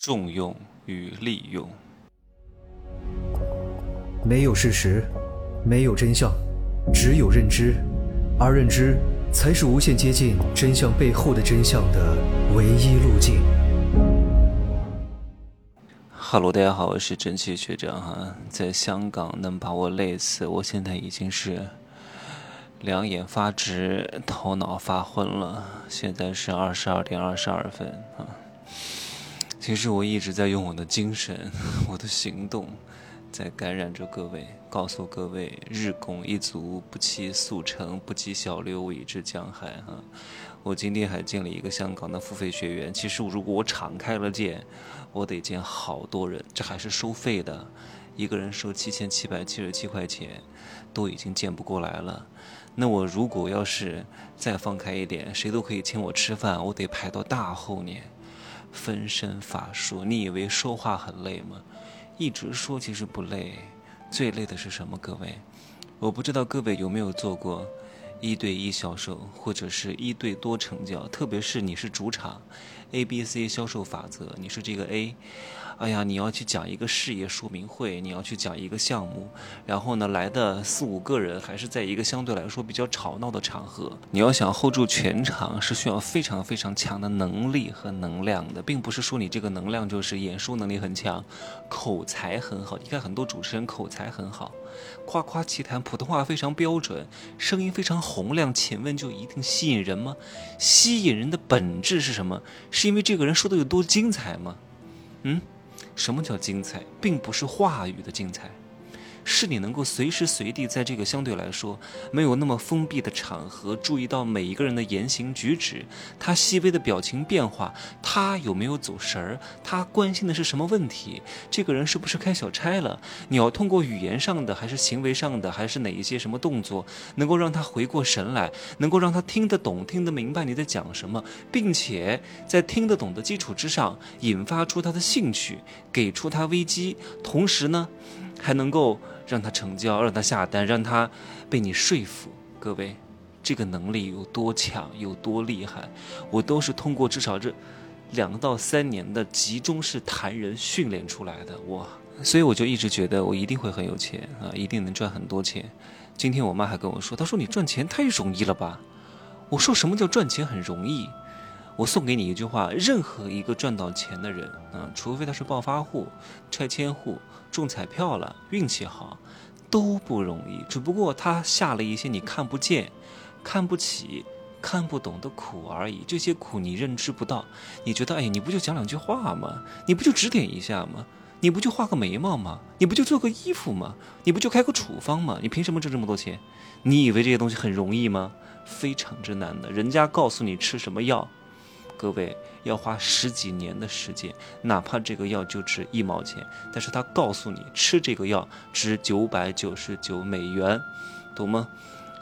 重用与利用，没有事实，没有真相，只有认知，而认知才是无限接近真相背后的真相的唯一路径。哈喽，大家好，我是蒸汽学长哈，在香港能把我累死，我现在已经是两眼发直，头脑发昏了。现在是二十二点二十二分啊。其实我一直在用我的精神，我的行动，在感染着各位，告诉各位：日拱一卒，不欺速成，不积小流，以至江海。哈，我今天还见了一个香港的付费学员。其实，如果我敞开了见，我得见好多人，这还是收费的，一个人收七千七百七十七块钱，都已经见不过来了。那我如果要是再放开一点，谁都可以请我吃饭，我得排到大后年。分身乏术，你以为说话很累吗？一直说其实不累，最累的是什么？各位，我不知道各位有没有做过一对一销售，或者是一对多成交，特别是你是主场，A、B、C 销售法则，你是这个 A。哎呀，你要去讲一个事业说明会，你要去讲一个项目，然后呢，来的四五个人，还是在一个相对来说比较吵闹的场合。你要想 hold 住全场，是需要非常非常强的能力和能量的，并不是说你这个能量就是演说能力很强，口才很好。你看很多主持人口才很好，夸夸其谈，普通话非常标准，声音非常洪亮。请问就一定吸引人吗？吸引人的本质是什么？是因为这个人说的有多精彩吗？嗯？什么叫精彩，并不是话语的精彩。是你能够随时随地在这个相对来说没有那么封闭的场合，注意到每一个人的言行举止，他细微的表情变化，他有没有走神儿，他关心的是什么问题，这个人是不是开小差了？你要通过语言上的，还是行为上的，还是哪一些什么动作，能够让他回过神来，能够让他听得懂、听得明白你在讲什么，并且在听得懂的基础之上，引发出他的兴趣，给出他危机，同时呢？还能够让他成交，让他下单，让他被你说服。各位，这个能力有多强，有多厉害？我都是通过至少这两到三年的集中式谈人训练出来的。哇！所以我就一直觉得我一定会很有钱啊，一定能赚很多钱。今天我妈还跟我说，她说你赚钱太容易了吧？我说什么叫赚钱很容易？我送给你一句话：任何一个赚到钱的人，啊，除非他是暴发户、拆迁户、中彩票了、运气好，都不容易。只不过他下了一些你看不见、看不起、看不懂的苦而已。这些苦你认知不到，你觉得，哎，你不就讲两句话吗？你不就指点一下吗？你不就画个眉毛吗？你不就做个衣服吗？你不就开个处方吗？你凭什么挣这么多钱？你以为这些东西很容易吗？非常之难的。人家告诉你吃什么药。各位要花十几年的时间，哪怕这个药就值一毛钱，但是他告诉你吃这个药值九百九十九美元，懂吗？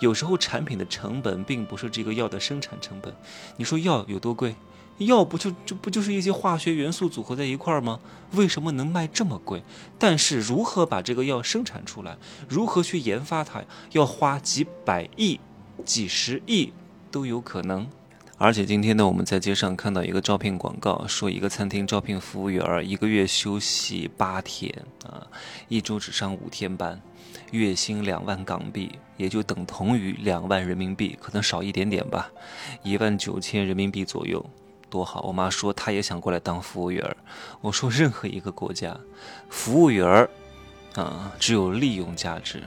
有时候产品的成本并不是这个药的生产成本。你说药有多贵？药不就就不就是一些化学元素组合在一块儿吗？为什么能卖这么贵？但是如何把这个药生产出来，如何去研发它，要花几百亿、几十亿都有可能。而且今天呢，我们在街上看到一个招聘广告，说一个餐厅招聘服务员，一个月休息八天啊，一周只上五天班，月薪两万港币，也就等同于两万人民币，可能少一点点吧，一万九千人民币左右，多好！我妈说她也想过来当服务员，我说任何一个国家，服务员啊，只有利用价值，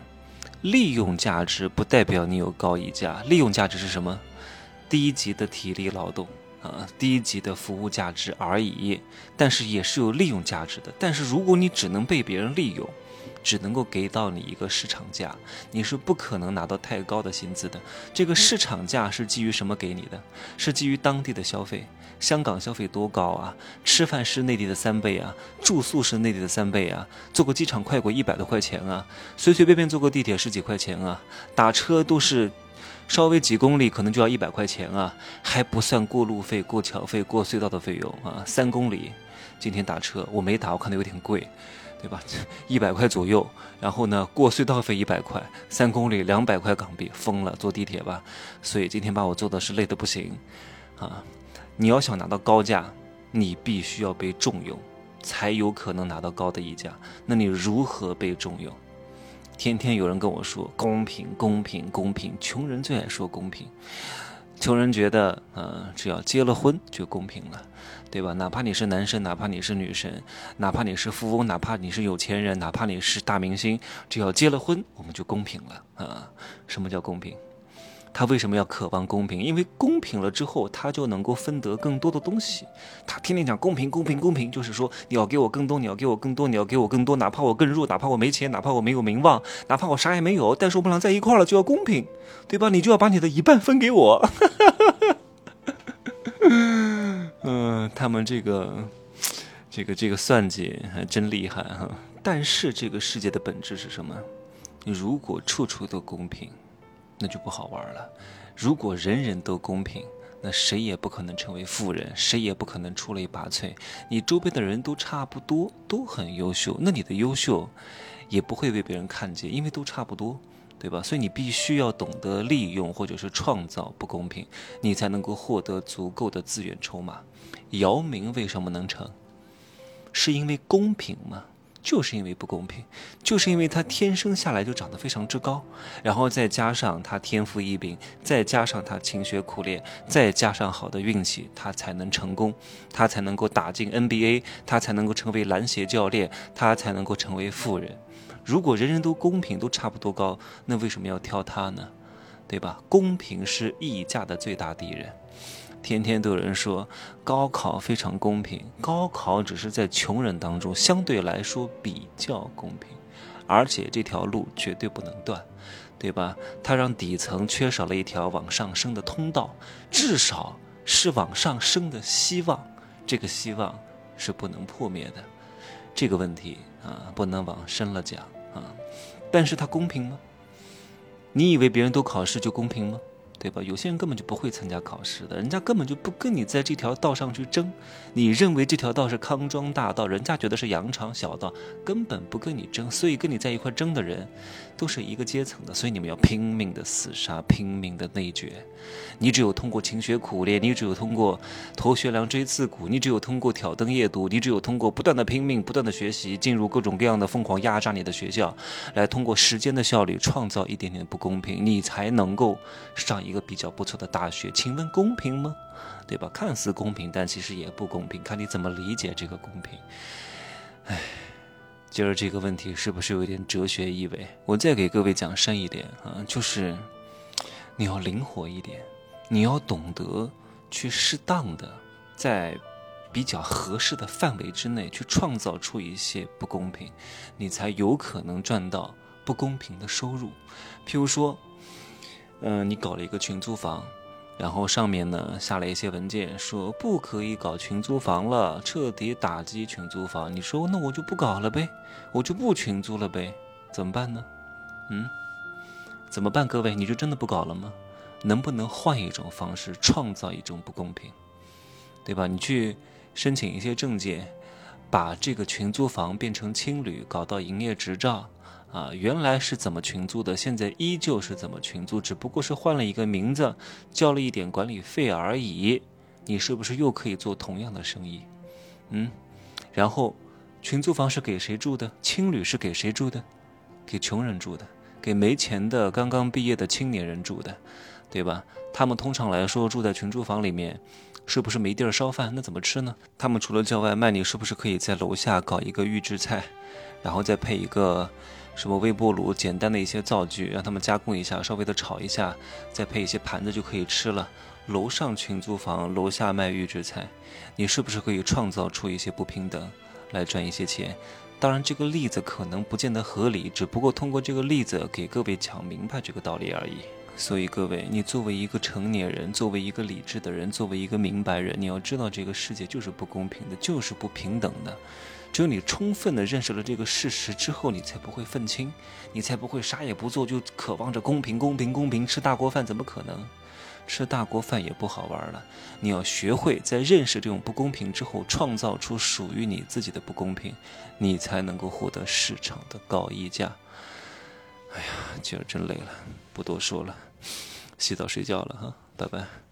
利用价值不代表你有高溢价，利用价值是什么？低级的体力劳动啊，低级的服务价值而已，但是也是有利用价值的。但是如果你只能被别人利用，只能够给到你一个市场价，你是不可能拿到太高的薪资的。这个市场价是基于什么给你的？是基于当地的消费。香港消费多高啊？吃饭是内地的三倍啊，住宿是内地的三倍啊，坐个机场快过一百多块钱啊，随随便便坐个地铁十几块钱啊，打车都是。稍微几公里可能就要一百块钱啊，还不算过路费、过桥费、过隧道的费用啊。三公里，今天打车我没打，我看的有点贵，对吧？一百块左右。然后呢，过隧道费一百块，三公里两百块港币，疯了，坐地铁吧。所以今天把我坐的是累得不行啊。你要想拿到高价，你必须要被重用。才有可能拿到高的溢价。那你如何被重用？天天有人跟我说公平，公平，公平。穷人最爱说公平，穷人觉得，嗯，只要结了婚就公平了，对吧？哪怕你是男生，哪怕你是女生，哪怕你是富翁，哪怕你是有钱人，哪怕你是大明星，只要结了婚，我们就公平了啊！什么叫公平？他为什么要渴望公平？因为公平了之后，他就能够分得更多的东西。他天天讲公平，公平，公平，就是说你要给我更多，你要给我更多，你要给我更多，哪怕我更弱，哪怕我没钱，哪怕我没有名望，哪怕我啥也没有，但是我们俩在一块了就要公平，对吧？你就要把你的一半分给我。嗯，他们这个，这个，这个算计还真厉害哈。但是这个世界的本质是什么？如果处处都公平。那就不好玩了。如果人人都公平，那谁也不可能成为富人，谁也不可能出类拔萃。你周边的人都差不多，都很优秀，那你的优秀也不会被别人看见，因为都差不多，对吧？所以你必须要懂得利用或者是创造不公平，你才能够获得足够的资源筹码。姚明为什么能成？是因为公平吗？就是因为不公平，就是因为他天生下来就长得非常之高，然后再加上他天赋异禀，再加上他勤学苦练，再加上好的运气，他才能成功，他才能够打进 NBA，他才能够成为篮协教练，他才能够成为富人。如果人人都公平，都差不多高，那为什么要挑他呢？对吧？公平是溢价的最大敌人。天天都有人说高考非常公平，高考只是在穷人当中相对来说比较公平，而且这条路绝对不能断，对吧？它让底层缺少了一条往上升的通道，至少是往上升的希望，这个希望是不能破灭的。这个问题啊，不能往深了讲啊。但是它公平吗？你以为别人都考试就公平吗？对吧？有些人根本就不会参加考试的，人家根本就不跟你在这条道上去争。你认为这条道是康庄大道，人家觉得是羊肠小道，根本不跟你争。所以跟你在一块争的人，都是一个阶层的。所以你们要拼命的厮杀，拼命的内卷。你只有通过勤学苦练，你只有通过头悬梁锥刺股，你只有通过挑灯夜读，你只有通过不断的拼命、不断的学习，进入各种各样的疯狂压榨你的学校，来通过时间的效率创造一点点不公平，你才能够上一。一个比较不错的大学，请问公平吗？对吧？看似公平，但其实也不公平，看你怎么理解这个公平。哎，今儿这个问题是不是有点哲学意味？我再给各位讲深一点啊，就是你要灵活一点，你要懂得去适当的在比较合适的范围之内去创造出一些不公平，你才有可能赚到不公平的收入。譬如说。嗯，你搞了一个群租房，然后上面呢下了一些文件，说不可以搞群租房了，彻底打击群租房。你说那我就不搞了呗，我就不群租了呗，怎么办呢？嗯，怎么办？各位，你就真的不搞了吗？能不能换一种方式，创造一种不公平，对吧？你去申请一些证件，把这个群租房变成青旅，搞到营业执照。啊，原来是怎么群租的，现在依旧是怎么群租，只不过是换了一个名字，交了一点管理费而已。你是不是又可以做同样的生意？嗯，然后群租房是给谁住的？青旅是给谁住的？给穷人住的，给没钱的刚刚毕业的青年人住的，对吧？他们通常来说住在群租房里面，是不是没地儿烧饭？那怎么吃呢？他们除了叫外卖，你是不是可以在楼下搞一个预制菜，然后再配一个？什么微波炉，简单的一些灶具，让他们加工一下，稍微的炒一下，再配一些盘子就可以吃了。楼上群租房，楼下卖预制菜，你是不是可以创造出一些不平等，来赚一些钱？当然，这个例子可能不见得合理，只不过通过这个例子给各位讲明白这个道理而已。所以各位，你作为一个成年人，作为一个理智的人，作为一个明白人，你要知道这个世界就是不公平的，就是不平等的。只有你充分的认识了这个事实之后，你才不会愤青，你才不会啥也不做就渴望着公平、公平、公平，吃大锅饭怎么可能？吃大锅饭也不好玩了。你要学会在认识这种不公平之后，创造出属于你自己的不公平，你才能够获得市场的高溢价。哎呀，今儿真累了，不多说了，洗澡睡觉了哈，拜拜。